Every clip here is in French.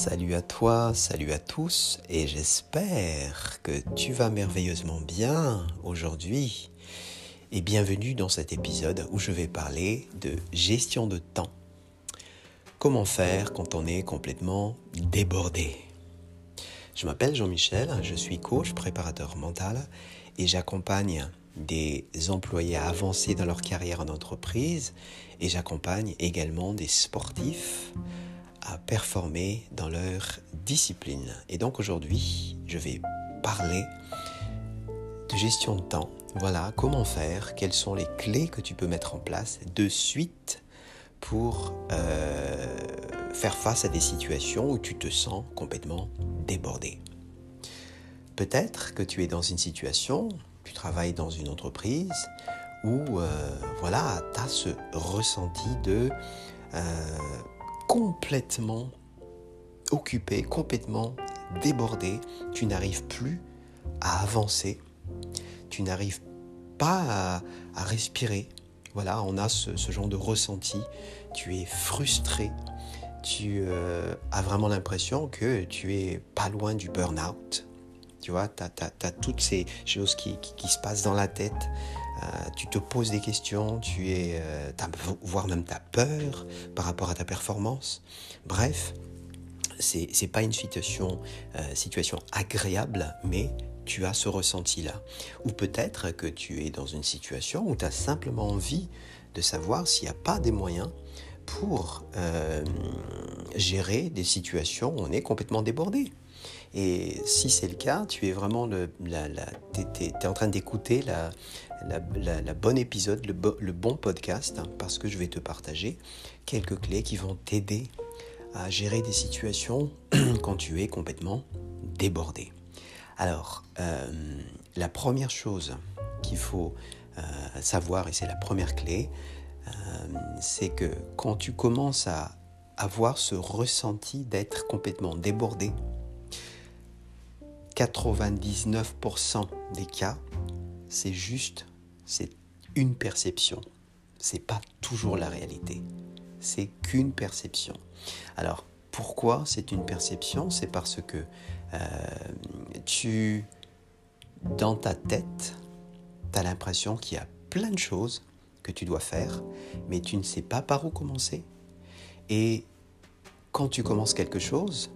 Salut à toi, salut à tous, et j'espère que tu vas merveilleusement bien aujourd'hui. Et bienvenue dans cet épisode où je vais parler de gestion de temps. Comment faire quand on est complètement débordé? Je m'appelle Jean-Michel, je suis coach, préparateur mental, et j'accompagne des employés à avancer dans leur carrière en entreprise, et j'accompagne également des sportifs performer dans leur discipline. Et donc aujourd'hui, je vais parler de gestion de temps. Voilà, comment faire, quelles sont les clés que tu peux mettre en place de suite pour euh, faire face à des situations où tu te sens complètement débordé. Peut-être que tu es dans une situation, tu travailles dans une entreprise où euh, voilà, tu as ce ressenti de euh, complètement occupé, complètement débordé. Tu n'arrives plus à avancer. Tu n'arrives pas à, respirer. Voilà, on a ce, genre de ressenti. Tu es frustré. Tu euh, as vraiment l'impression que tu es pas loin du burn-out. Tu vois, tu as, toutes ces choses qui, se passent dans la tête. Euh, tu te poses des questions, tu es, euh, voire même tu as peur par rapport à ta performance. Bref, c'est n'est pas une situation, euh, situation agréable, mais tu as ce ressenti-là. Ou peut-être que tu es dans une situation où tu as simplement envie de savoir s'il n'y a pas des moyens pour gérer des situations où on est complètement débordé. Et si c'est le cas, tu es vraiment le, la, en train d'écouter la, la, bonne épisode, le, le bon podcast, hein, parce que je vais te partager quelques clés qui vont t'aider à gérer des situations quand tu es complètement débordé. Alors, euh, la première chose qu'il faut euh, savoir, et c'est la première clé, euh, c'est que quand tu commences à avoir ce ressenti d'être complètement débordé, 99% des cas, c'est juste, c'est une perception. C'est pas toujours la réalité. C'est qu'une perception. Alors, pourquoi c'est une perception? C'est parce que euh, tu, dans ta tête, tu as l'impression qu'il y a plein de choses que tu dois faire, mais tu ne sais pas par où commencer. Et quand tu commences quelque chose,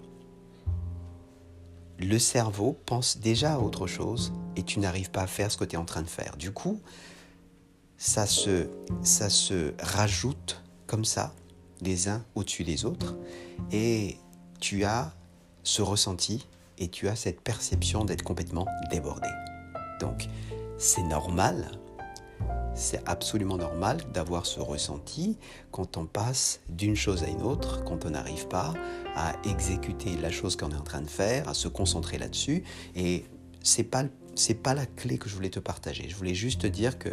le cerveau pense déjà à autre chose et tu n'arrives pas à faire ce que tu es en train de faire. Du coup, ça se, ça se rajoute comme ça, les uns au-dessus des autres, et tu as ce ressenti et tu as cette perception d'être complètement débordé. Donc, c'est normal c'est absolument normal d'avoir ce ressenti quand on passe d'une chose à une autre, quand on n'arrive pas à exécuter la chose qu'on est en train de faire, à se concentrer là-dessus. Et c'est pas pas la clé que je voulais te partager. Je voulais juste te dire que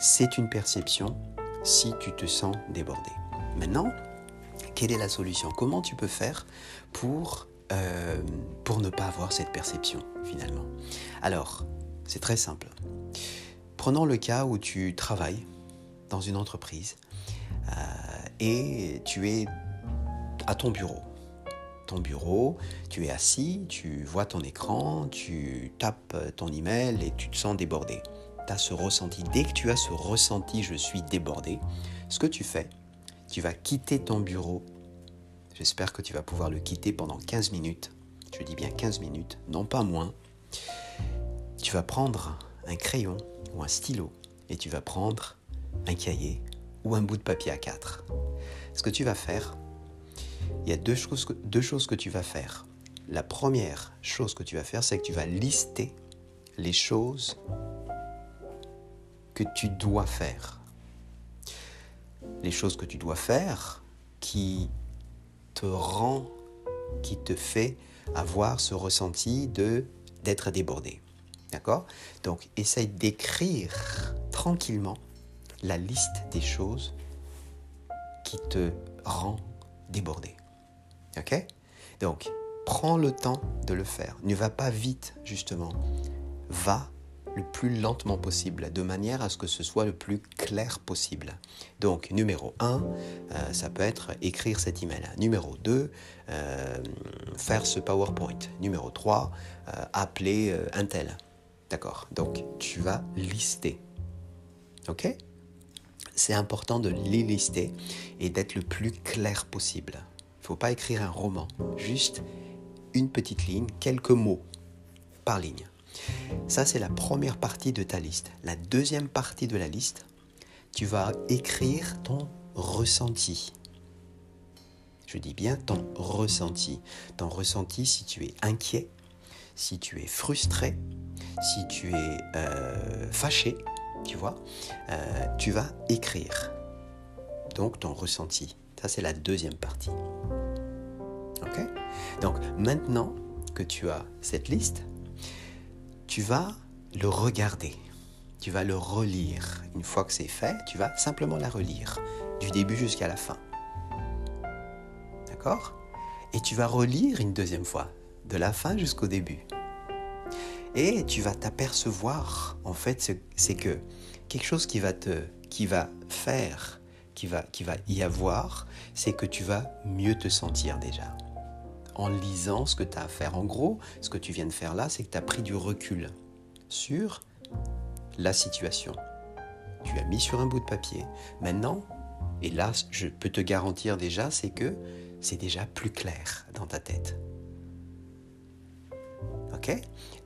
c'est une perception si tu te sens débordé. Maintenant, quelle est la solution? Comment tu peux faire pour euh, pour ne pas avoir cette perception finalement? Alors, c'est très simple. Prenons le cas où tu travailles dans une entreprise euh, et tu es à ton bureau. Ton bureau, tu es assis, tu vois ton écran, tu tapes ton email et tu te sens débordé. Tu as ce ressenti. Dès que tu as ce ressenti, je suis débordé, ce que tu fais, tu vas quitter ton bureau. J'espère que tu vas pouvoir le quitter pendant 15 minutes. Je dis bien 15 minutes, non pas moins. Tu vas prendre un crayon, ou un stylo et tu vas prendre un cahier ou un bout de papier à 4. Ce que tu vas faire, il y a deux choses, que, deux choses que tu vas faire. La première chose que tu vas faire, c'est que tu vas lister les choses que tu dois faire. Les choses que tu dois faire qui te rend, qui te fait avoir ce ressenti de d'être débordé. D'accord Donc, essaye d'écrire tranquillement la liste des choses qui te rend débordé. Ok Donc, prends le temps de le faire. Ne va pas vite, justement. Va le plus lentement possible, de manière à ce que ce soit le plus clair possible. Donc, numéro 1, euh, ça peut être écrire cet email. Numéro 2, euh, faire ce PowerPoint. Numéro 3, euh, appeler un tel. D'accord Donc, tu vas lister. OK? C'est important de les lister et d'être le plus clair possible. Il ne faut pas écrire un roman, juste une petite ligne, quelques mots par ligne. Ça, c'est la première partie de ta liste. La deuxième partie de la liste, tu vas écrire ton ressenti. Je dis bien ton ressenti. Ton ressenti si tu es inquiet, si tu es frustré, si tu es euh, fâché, tu vois, euh, tu vas écrire. Donc ton ressenti. Ça, c'est la deuxième partie. OK? Donc maintenant que tu as cette liste, tu vas le regarder, tu vas le relire. Une fois que c'est fait, tu vas simplement la relire, du début jusqu'à la fin. D'accord? Et tu vas relire une deuxième fois, de la fin jusqu'au début. Et tu vas t'apercevoir, en fait, c'est que quelque chose qui va te, qui va faire, qui va, qui va y avoir, c'est que tu vas mieux te sentir déjà en lisant ce que tu as à faire. En gros, ce que tu viens de faire là, c'est que tu as pris du recul sur la situation. Tu as mis sur un bout de papier. Maintenant, et là, je peux te garantir déjà, c'est que c'est déjà plus clair dans ta tête.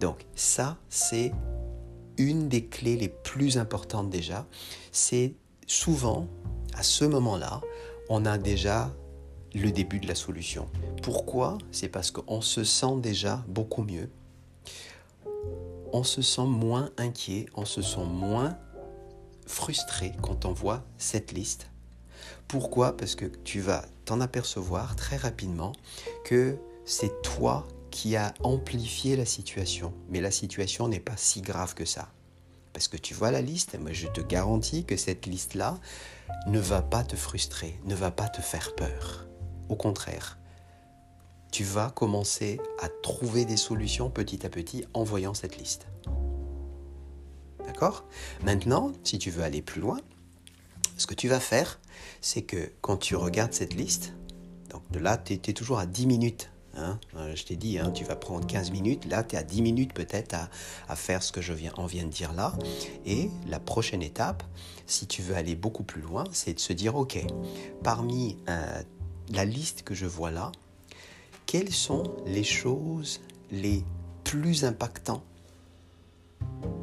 Donc ça, c'est une des clés les plus importantes déjà. C'est souvent, à ce moment-là, on a déjà le début de la solution. Pourquoi? C'est parce qu'on se sent déjà beaucoup mieux. On se sent moins inquiet, on se sent moins frustré quand on voit cette liste. Pourquoi? Parce que tu vas t'en apercevoir très rapidement que c'est toi qui as amplifié la situation. Mais la situation n'est pas si grave que ça. Parce que tu vois la liste, moi je te garantis que cette liste-là ne va pas te frustrer, ne va pas te faire peur. Au contraire, tu vas commencer à trouver des solutions petit à petit en voyant cette liste. D'accord? Maintenant, si tu veux aller plus loin, ce que tu vas faire, c'est que quand tu regardes cette liste, donc de là, tu es, toujours à 10 minutes. Hein euh, je t'ai dit, hein, tu vas prendre 15 minutes. Là, tu es à 10 minutes peut-être à, faire ce que je viens, on vient de dire là. Et la prochaine étape, si tu veux aller beaucoup plus loin, c'est de se dire, OK, parmi euh, la liste que je vois là, quelles sont les choses les plus impactantes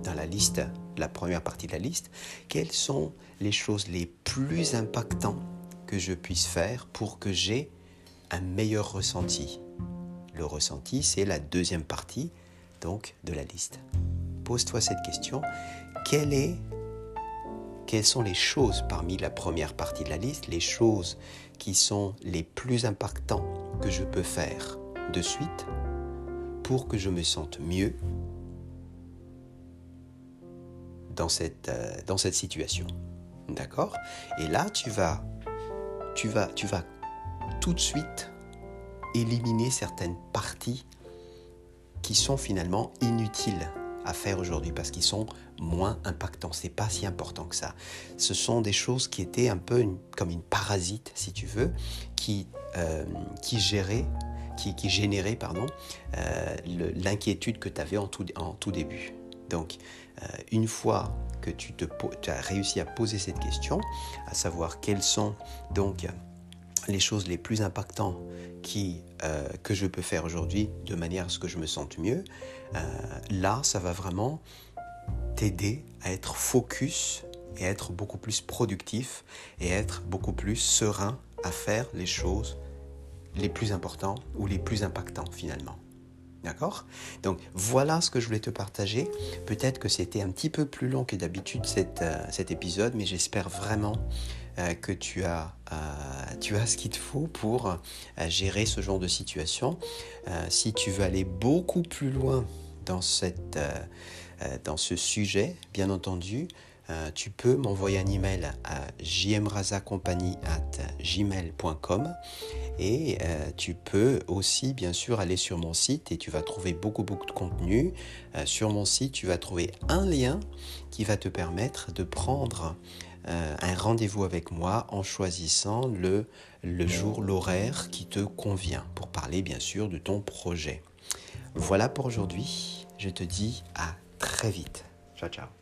dans la liste, la première partie de la liste, quelles sont les choses les plus impactantes que je puisse faire pour que j'ai un meilleur ressenti. Le ressenti, c'est la deuxième partie donc de la liste. Pose-toi cette question. Quelle est quelles sont les choses parmi la première partie de la liste, les choses qui sont les plus impactantes que je peux faire de suite pour que je me sente mieux dans cette, euh, dans cette situation? D'accord? Et là, tu vas, tu, vas, tu vas tout de suite éliminer certaines parties qui sont finalement inutiles à faire aujourd'hui parce qu'ils sont moins impactants. C'est pas si important que ça. Ce sont des choses qui étaient un peu comme une parasite, si tu veux, qui, euh, qui gérait, qui, qui générait pardon, euh, l'inquiétude que tu avais en tout, en tout début. Donc, euh, une fois que tu, te, as réussi à poser cette question, à savoir quelles sont donc les choses les plus impactantes euh, que je peux faire aujourd'hui de manière à ce que je me sente mieux, euh, là, ça va vraiment t'aider à être focus et être beaucoup plus productif et être beaucoup plus serein à faire les choses les plus importantes ou les plus impactantes finalement. D'accord? Donc voilà ce que je voulais te partager. Peut-être que c'était un petit peu plus long que d'habitude euh, cet épisode, mais j'espère vraiment que tu as, euh, tu as ce qu'il te faut pour euh, gérer ce genre de situation. si tu veux aller beaucoup plus loin dans, cette, dans ce sujet, bien entendu, tu peux m'envoyer un email à jmrazacompagnie@gmail.com Et euh, tu peux aussi, bien sûr, aller sur mon site et tu vas trouver beaucoup, beaucoup de contenu. Euh, sur mon site, tu vas trouver un lien qui va te permettre de prendre euh, un rendez-vous avec moi en choisissant le, le jour, l'horaire qui te convient pour parler, bien sûr, de ton projet. Voilà pour aujourd'hui. Je te dis à très vite. Ciao, ciao.